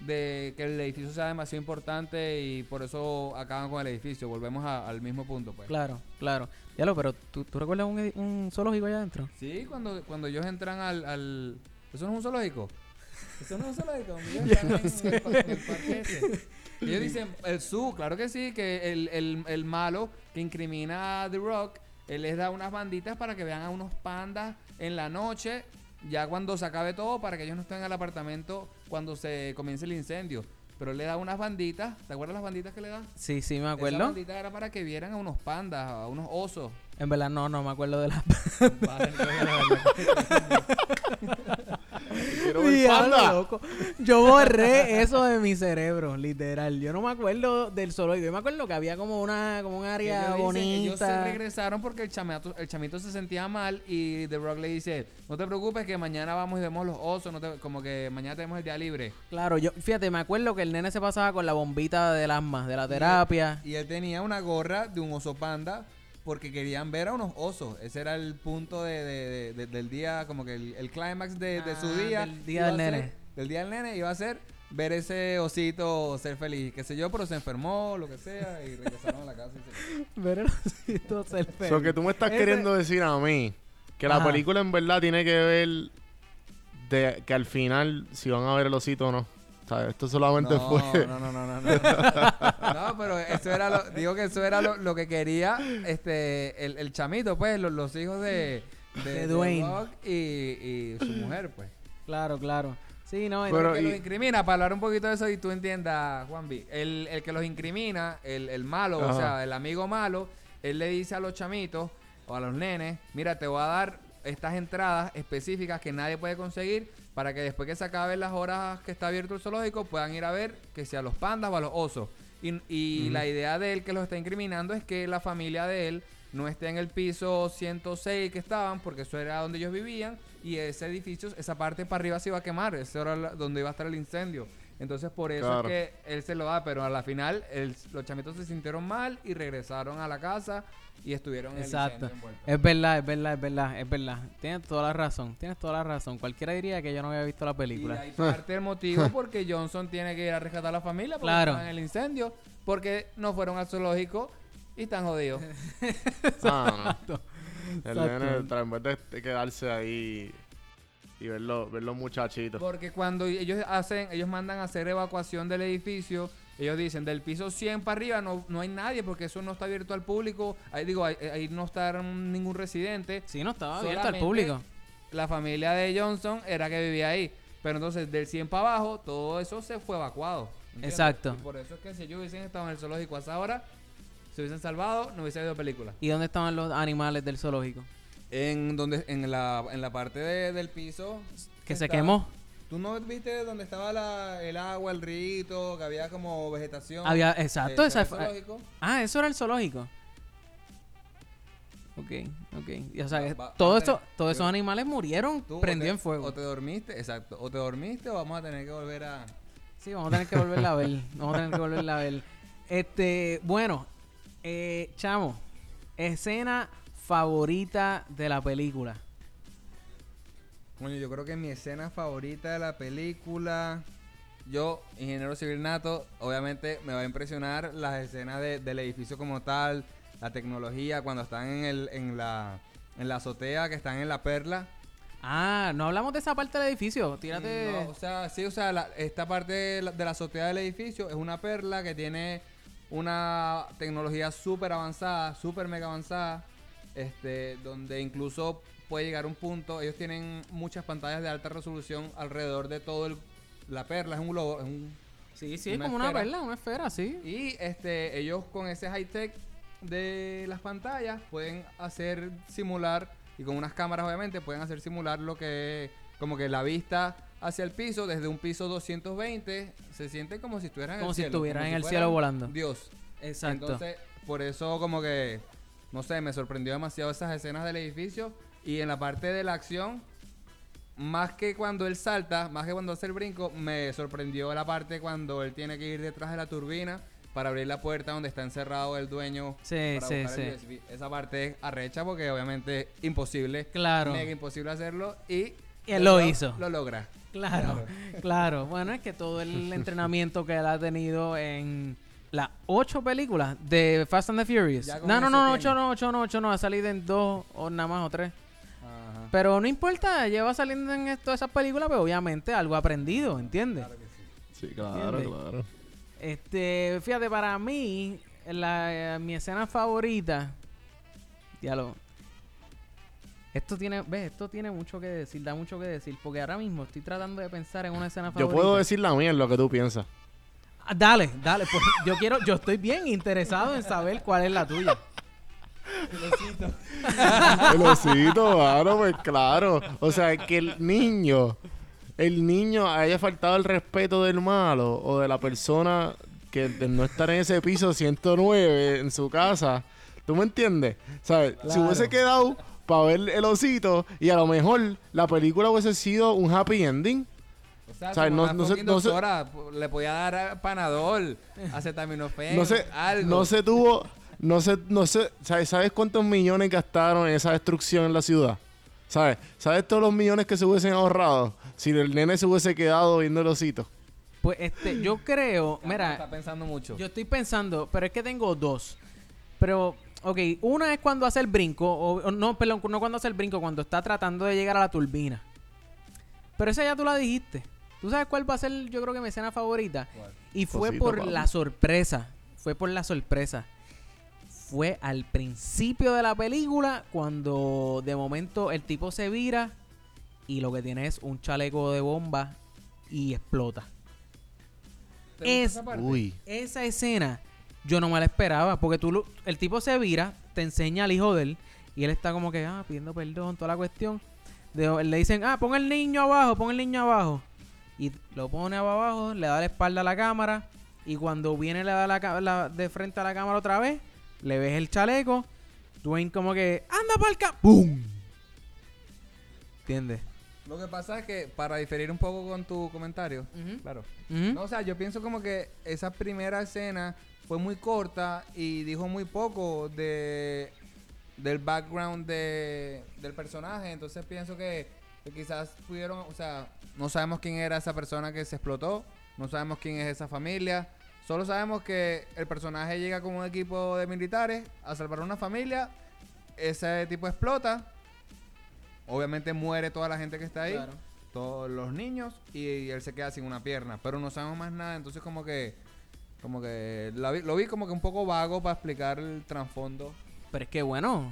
de que el edificio sea demasiado importante y por eso acaban con el edificio. Volvemos a- al mismo punto, pues. Claro, claro. Ya lo, pero ¿tú, tú recuerdas un, un zoológico allá adentro? Sí, cuando, cuando ellos entran al, al... ¿Eso no es un zoológico? ¿Eso no es un zoológico? Donde ellos Yo están no en sé. el, en el parque ese. Y ellos dicen, el zoo, claro que sí, que el, el, el malo que incrimina a The Rock, él les da unas banditas para que vean a unos pandas en la noche, ya cuando se acabe todo, para que ellos no estén en el apartamento cuando se comience el incendio. Pero él le da unas banditas, ¿te acuerdas las banditas que le da? Sí, sí, me acuerdo. bandita era para que vieran a unos pandas, a unos osos. En verdad no, no me acuerdo de la... Vale, Quiero ver Diablo, panda. loco. Yo borré eso de mi cerebro, literal. Yo no me acuerdo del zoológico. Yo me acuerdo que había como una como un área Ellos dicen- ellos se bonita. regresaron porque el chamato, el chamito se sentía mal y The Rock le dice, no te preocupes que mañana vamos y vemos los osos, no te- como que mañana tenemos el día libre. Claro, yo fíjate, me acuerdo que el nene se pasaba con la bombita del asma, de la terapia. Y él tenía una gorra de un oso panda porque querían ver a unos osos. Ese era el punto de, de- de- de- del día, como que el, el clímax de, de su Ah, día. del día del ser- nene. del día del nene iba a ser ver ese osito ser feliz, qué sé yo, pero se enfermó, lo que sea, y regresaron a la casa. y se- Ver el osito ser So feliz. que tú me estás Ese- queriendo decir a mí que la película en verdad tiene que ver de que al final si van a ver el osito o no. ¿Sabes? Esto solamente No, fue. no, no, no, no, no. No, pero eso era lo, digo que eso era lo, lo que quería este el, el chamito, pues, los, los hijos de, de, De Dwayne. Y, y su mujer, pues. Claro, claro. Sí, no, Pero Pero que y- los incrimina, para hablar un poquito de eso y tú entiendas, Juan B. El, el que los incrimina, el, el malo, o sea, el amigo malo, él le dice a los chamitos o a los nenes, mira, te voy a dar estas entradas específicas que nadie puede conseguir para que después que se acaben las horas que está abierto el zoológico puedan ir a ver que sea los pandas o a los osos. Y, y la idea de él que los está incriminando es que la familia de él no esté en el piso 106 que estaban, porque eso era donde ellos vivían, y ese edificio, esa parte para arriba se iba a quemar, eso era la- donde iba a estar el incendio. Entonces por eso Claro. es que él se lo da, pero a la final el- los chamitos se sintieron mal y regresaron a la casa y estuvieron en Exacto. el incendio envueltos. Es verdad, es verdad, es verdad, es verdad. Tienes toda la razón, tienes toda la razón. Cualquiera diría que yo no había visto la Y película. hay parte del motivo porque Johnson tiene que ir a rescatar a la familia porque Claro. estaban en el incendio, porque no fueron al zoológico y están jodidos. Ah, no. El Exacto. nene, en vez de quedarse ahí y ver los, ver los muchachitos. Porque cuando ellos hacen, ellos mandan a hacer evacuación del edificio, ellos dicen del piso 100 para arriba no, no hay nadie porque eso no está abierto al público. Ahí digo, ahí, ahí no está ningún residente. Sí, no estaba abierto al público. La familia de Johnson era que vivía ahí. Pero entonces del 100 para abajo, todo eso se fue evacuado. ¿entiendes? Exacto. Y por eso es que si ellos hubiesen estado en el zoológico a esa hora, se hubiesen salvado, no hubiese habido película. ¿Y dónde estaban los animales del zoológico? En donde en la, en la parte de- del piso Que se quemó. ¿Tú no viste donde estaba la- el agua, el rito, que había como vegetación? Había, exacto, Eh, esa ¿será zoológico? Ah, eso era el zoológico. Ok, ok. Y, o sea, Va- va- todo va a esto, tener- todos esos animales murieron te- en fuego. O te dormiste, exacto. O te dormiste o vamos a tener que volver a... Sí, vamos a tener que volverla a ver. Vamos a tener que volverla a ver. Este, bueno, eh, chamo, escena favorita de la película. Coño, yo creo que mi escena favorita de la película... Yo, ingeniero civil nato, obviamente me va a impresionar las escenas de- del edificio como tal, la tecnología, cuando están en, el, en, la, en la azotea, que están en la perla. Ah, no hablamos de esa parte del edificio. Tírate. No, o sea, sí, o sea, la- esta parte de la, de la azotea del edificio es una perla que tiene una tecnología súper avanzada, súper mega avanzada, este, donde incluso puede llegar un punto, ellos tienen muchas pantallas de alta resolución alrededor de todo el, la perla, es un globo, es un... sí, sí, es como una perla, una esfera, sí. Y este, ellos con ese high tech de las pantallas pueden hacer simular y con unas cámaras obviamente pueden hacer simular lo que como que la vista hacia el piso desde un piso 220 se siente como si estuvieran en Como el si cielo, estuvieran en el cielo volando. Dios. Exacto. Entonces, por eso como que no sé, me sorprendió demasiado esas escenas del edificio y en la parte de la acción más que cuando él salta, más que cuando hace el brinco, me sorprendió la parte cuando él tiene que ir detrás de la turbina para abrir la puerta donde está encerrado el dueño. Sí, para sí, el sí. USB. Esa parte es arrecha porque obviamente imposible. Claro. Mega imposible hacerlo y... Y él lo lo- hizo. Lo logra. Claro, claro. Bueno, es que todo el entrenamiento que él ha tenido en las ocho películas de Fast and the Furious. No, no, no, no, ocho no, ocho no, ocho no. Ha salido en dos o nada más o tres. Ajá. Pero no importa, lleva saliendo en todas esas películas, pero obviamente algo ha aprendido, ¿entiendes? Sí, claro, ¿Entiendes? claro. Este, fíjate, para mí, la, eh, mi escena favorita. Ya lo. Esto tiene, ves, esto tiene mucho que decir, da mucho que decir, porque ahora mismo estoy tratando de pensar en una escena Yo favorita. puedo decir la mía en lo que tú piensas. Ah, Dale, dale, pues yo quiero, yo estoy bien interesado en saber cuál es la tuya. El osito, claro, pues claro. O sea, que el niño, el niño haya faltado el respeto del malo o de la persona que de no estar en ese piso 109 en su casa. ¿Tú me entiendes? ¿Sabes? Si hubiese quedado para ver el osito y a lo mejor la película hubiese sido un happy ending. O sea, O sea, su no- no se- fucking no p- le podía dar panadol, acetaminofén, no se, algo. no se tuvo, no se, no se, ¿sabes, ¿sabes cuántos millones gastaron en esa destrucción en la ciudad? ¿Sabes? ¿Sabes todos los millones que se hubiesen ahorrado si el nene se hubiese quedado viendo el osito? Pues este, yo creo, mira, Está pensando mucho. yo estoy pensando, pero es que tengo dos. Pero, ok, una es cuando hace el brinco, o, o no, perdón, no cuando hace el brinco, cuando está tratando de llegar a la turbina. Pero esa ya tú la dijiste. ¿Tú sabes cuál va a ser, yo creo que mi escena favorita? Y fue Cosita, por la sorpresa. Fue por la sorpresa. Fue al principio de la película cuando de momento el tipo se vira y lo que tiene es un chaleco de bomba y explota. ¿Te gusta es- esa parte? Uy. Esa escena yo no me la esperaba porque tú lo- el tipo se vira, te enseña al hijo de él y él está como que ah, pidiendo perdón, toda la cuestión. De- le dicen, "Ah, pon el niño abajo, pon el niño abajo." Y lo pone abajo, le da la espalda a la cámara y cuando viene le da la, ca- la- de frente a la cámara otra vez, le ves el chaleco, Dwayne como que, "Anda palca." ¡Pum! ¿Entiendes? Lo que pasa es que, para diferir un poco con tu comentario, claro. No, o sea, yo pienso como que esa primera escena fue muy corta y dijo muy poco de del background de, del personaje. Entonces pienso que, que quizás pudieron, o sea, no sabemos quién era esa persona que se explotó, no sabemos quién es esa familia. Solo sabemos que el personaje llega con un equipo de militares a salvar a una familia. Ese tipo explota. Obviamente muere toda la gente que está ahí Claro. todos los niños y, él se queda sin una pierna, pero no sabemos más nada, entonces como que como que la vi- lo vi como que un poco vago para explicar el trasfondo. Pero es que bueno,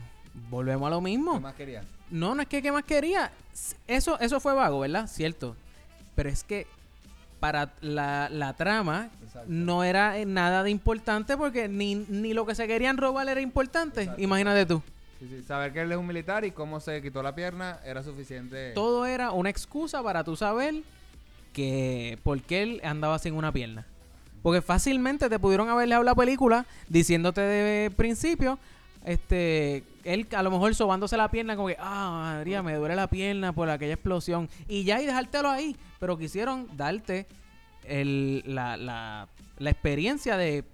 volvemos a lo mismo. ¿Qué más quería? No, no es que qué más quería. Eso, eso fue vago, ¿verdad? Cierto. Pero es que para la, la trama Exacto. no era eh, nada de importante porque ni, ni lo que se querían robar era importante. Exacto. Imagínate tú. Sí, sí, Saber que él es un militar y cómo se quitó la pierna era suficiente. Todo era una excusa para tú saber que por qué él andaba sin una pierna. Porque fácilmente te pudieron haberle hablado la película diciéndote de principio, este, él a lo mejor sobándose la pierna como que, ah, María, me duele la pierna por aquella explosión. Y ya y dejártelo ahí. Pero quisieron darte el, la, la, la experiencia de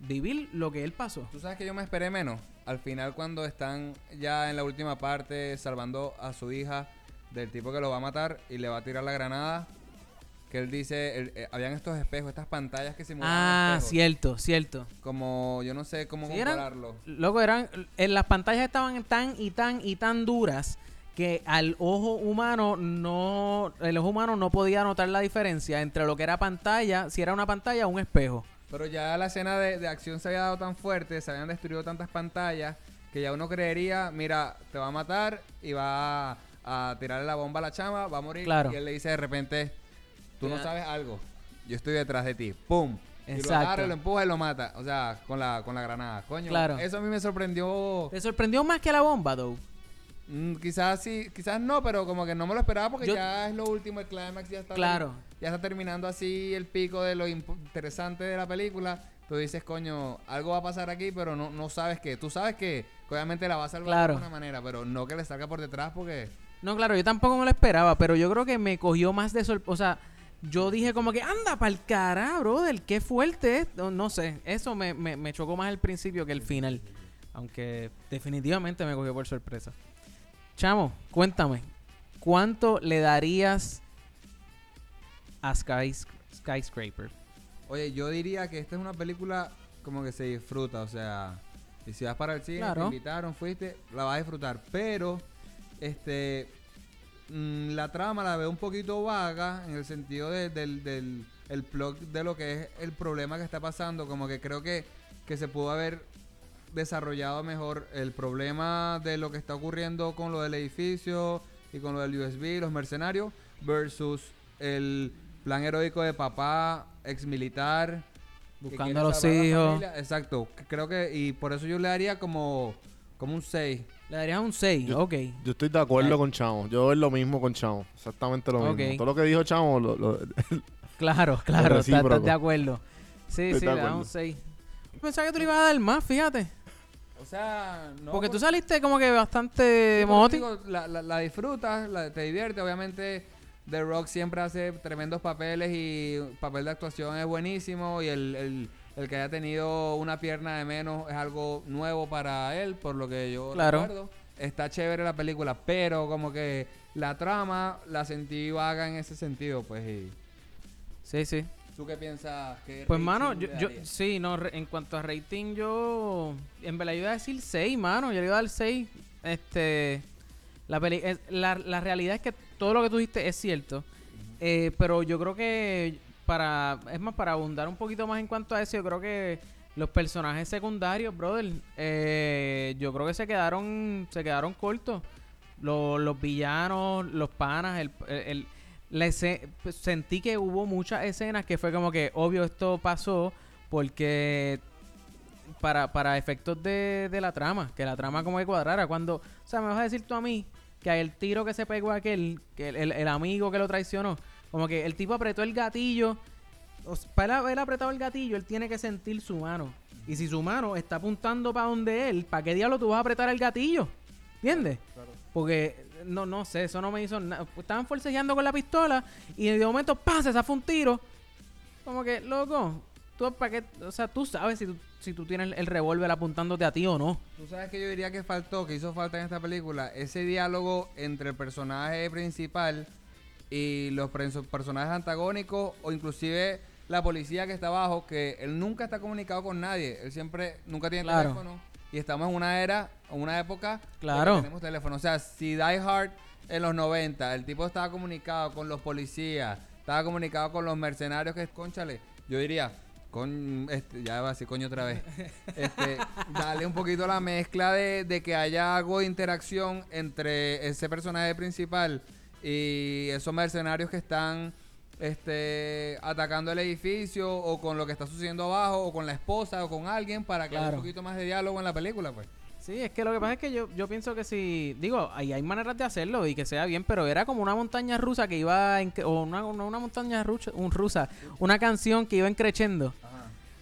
vivir lo que él pasó. Tú sabes que yo me esperé menos. Al final cuando están ya en la última parte salvando a su hija del tipo que lo va a matar y le va a tirar la granada, que él dice, eh, habían estos espejos, estas pantallas que simulaban Ah, espejos. cierto, cierto. Como, yo no sé cómo Sí, eran- compararlo. Loco, eran, en las pantallas estaban tan y tan y tan duras que al ojo humano no, el ojo humano no podía notar la diferencia entre lo que era pantalla, si era una pantalla o un espejo. Pero ya la escena de, de acción se había dado tan fuerte, se habían destruido tantas pantallas, que ya uno creería, mira, te va a matar y va a, a tirarle la bomba a la chama, va a morir. Claro. Y él le dice de repente, tú no sabes algo, yo estoy detrás de ti. ¡Pum! Y lo Exacto. agarra, lo empuja y lo mata. O sea, con la, con la granada. Coño, Claro. eso a mí me sorprendió. ¿Te sorprendió más que la bomba, though? Mm, quizás sí, quizás no, pero como que no me lo esperaba porque Yo- ya es lo último, el clímax ya está. Claro. Ya está terminando así el pico de lo impo- interesante de la película. Tú dices, coño, algo va a pasar aquí, pero no, no sabes qué. Tú sabes que que obviamente la va a salvar Claro. de alguna manera, pero no que le salga por detrás porque. No, claro, yo tampoco me lo esperaba, pero yo creo que me cogió más de sorpresa. O sea, yo dije como que, anda pa'l cara, brother, qué fuerte. No, no sé, eso me, me, me chocó más el principio que el final. Aunque definitivamente me cogió por sorpresa. Chamo, cuéntame, ¿cuánto le darías a Skys- Skyscraper? Oye, yo diría que esta es una película como que se disfruta, o sea, y si vas para el cine, Claro. te invitaron, fuiste, la vas a disfrutar, pero este mm, la trama la veo un poquito vaga en el sentido de- del, del el plot de lo que es el problema que está pasando, como que creo que, que se pudo haber desarrollado mejor el problema de lo que está ocurriendo con lo del edificio y con lo del USB, los mercenarios, versus el plan heroico de papá, ex militar. Buscando a los hijos. Exacto, creo que, y por eso yo le daría como, como un 6. Le darías un 6, Yo, ok. yo estoy de acuerdo con Chamo. Yo es lo mismo con Chamo. Exactamente lo mismo. Todo lo que dijo Chamo, lo, lo- Claro, claro, estás recíproco. de acuerdo. Sí, Estoy sí, le das un 6. Pensaba que tú le ibas a dar más, fíjate. O sea, no. Porque tú por- saliste como que bastante por digo, la, la, la disfrutas, la- te divierte. Obviamente, The Rock siempre hace tremendos papeles y el papel de actuación es buenísimo. Y el, el, el que haya tenido una pierna de menos es algo nuevo para él, por lo que yo Claro. recuerdo. Está chévere la película, pero como que la trama la sentí vaga en ese sentido, pues. Y, Sí, sí. ¿Tú qué piensas? ¿Qué Pues, mano, yo, sí, no, re- en cuanto a rating, yo. En verdad, yo iba a decir 6, mano. Yo le iba a dar 6. Este. La, peli- es- la, la realidad es que todo lo que tú dijiste es cierto. Eh, pero yo creo que. Para Es más, para abundar un poquito más en cuanto a eso, yo creo que los personajes secundarios, brother, eh, yo creo que se quedaron se quedaron cortos. Los, villanos, los panas, el, el- pues, sentí que hubo muchas escenas que fue como que obvio esto pasó porque para, para efectos de, de la trama, que la trama como que cuadrara. Cuando, o sea, me vas a decir tú a mí que el tiro que se pegó aquel, que el- el amigo que lo traicionó, como que el tipo apretó el gatillo. o para él haber apretado el gatillo, él tiene que sentir su mano. Y si su mano está apuntando para donde él, ¿para qué diablo tú vas a apretar el gatillo? ¿Entiendes? Porque, no, no sé, eso no me hizo nada. Estaban forcejeando con la pistola y de momento, ¡pam! se zafa un tiro. Como que, loco, tú, ¿para qué? O sea, tú sabes si tú, si tú tienes el revólver apuntándote a ti o no. Tú sabes que yo diría que faltó, que hizo falta en esta película, ese diálogo entre el personaje principal y los personajes antagónicos o inclusive la policía que está abajo, que él nunca está comunicado con nadie, él siempre, nunca tiene Claro. teléfono y estamos en una era, en una época de que Claro. tenemos teléfono. O sea, si Die Hard en los 90, el tipo estaba comunicado con los policías, estaba comunicado con los mercenarios que, conchale, yo diría, con, este, ya va a decir coño otra vez, este, dale un poquito la mezcla de, de que haya algo de interacción entre ese personaje principal y esos mercenarios que están este atacando el edificio o con lo que está sucediendo abajo o con la esposa o con alguien para que haya un poquito más de diálogo en la película pues Sí, es que lo que pasa es que yo, yo pienso que si, digo, ahí hay maneras de hacerlo y que sea bien, pero era como una montaña rusa que iba, en, o una, una, una montaña rusa, un rusa, una canción que iba encrechendo.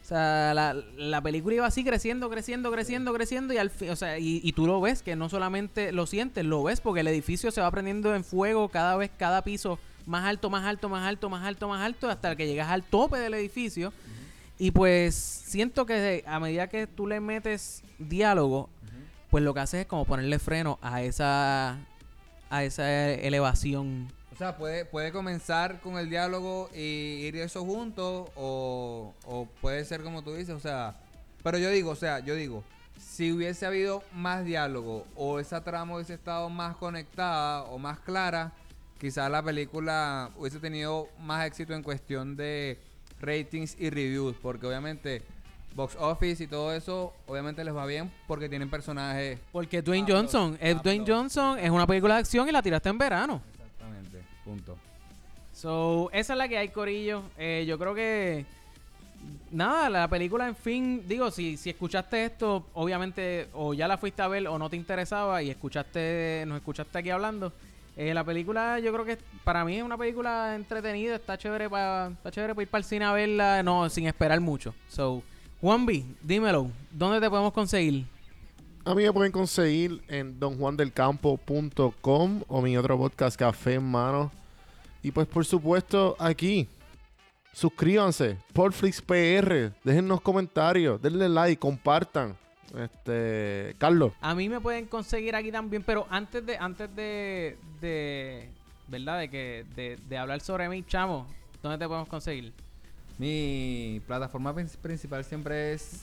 O sea, la, la película iba así creciendo, creciendo, creciendo, creciendo y al fin, o sea, y, y tú lo ves, que no solamente lo sientes, lo ves porque el edificio se va prendiendo en fuego cada vez, cada piso más alto, más alto, más alto, más alto, más alto, hasta que llegas al tope del edificio. Y pues siento que a medida que tú le metes diálogo, pues lo que haces es como ponerle freno a esa a esa elevación. O sea, puede, puede comenzar con el diálogo y ir eso juntos o, o puede ser como tú dices, o sea, pero yo digo, o sea, yo digo, si hubiese habido más diálogo o esa trama hubiese estado más conectada o más clara, quizás la película hubiese tenido más éxito en cuestión de ratings y reviews, porque obviamente box office y todo eso, obviamente les va bien porque tienen personajes. Porque Dwayne Johnson, Dwayne Johnson es una película de acción y la tiraste en verano. Punto. So, esa es la que hay, Corillo. Eh, yo creo que. Nada, la película, en fin, digo, si, si escuchaste esto, obviamente, o ya la fuiste a ver o no te interesaba y escuchaste, nos escuchaste aquí hablando. Eh, la película, yo creo que para mí es una película entretenida, está chévere para está chévere para ir para el cine a verla, no, sin esperar mucho. So, Juanvi, dímelo, ¿dónde te podemos conseguir? A mí me pueden conseguir en donjuandelcampo.com o mi otro podcast Café en Mano. Y pues por supuesto aquí. Suscríbanse. Portflix PR. Déjennos comentarios. Denle like. Compartan. Este. Carlos. A mí me pueden conseguir aquí también, pero antes de, antes de, de ¿verdad? De que, de, de hablar sobre mí, chamo, ¿dónde te podemos conseguir? Mi plataforma prin- principal siempre es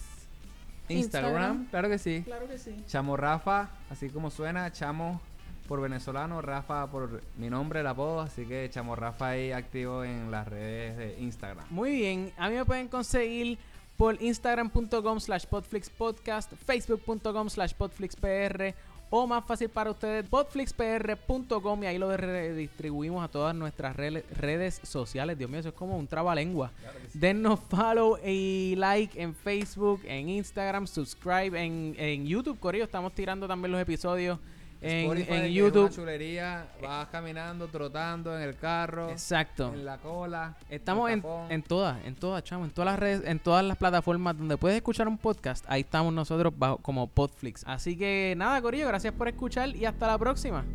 Instagram. Instagram. Claro que sí. Claro que sí. Chamo Rafa, así como suena, Chamo por venezolano, Rafa por mi nombre, el apodo, así que Chamo Rafa ahí activo en las redes de Instagram. Muy bien, a mí me pueden conseguir por instagram.com slash podflixpodcast, facebook.com slash podflixpr o más fácil para ustedes, podflixpr.com y ahí lo redistribuimos a todas nuestras redes sociales. Dios mío, eso es como un trabalengua. Dennos follow y like en Facebook, en Instagram, subscribe en, en YouTube, Corillo. Estamos tirando también los episodios en, Spotify, en que es YouTube. una chulería, vas caminando, trotando en el carro, Exacto. en la cola. Estamos en, en todas, en todas, chamo, en todas las redes, en todas las plataformas donde puedes escuchar un podcast, ahí estamos nosotros bajo, como Podflix. Así que nada, Corillo, gracias por escuchar y hasta la próxima.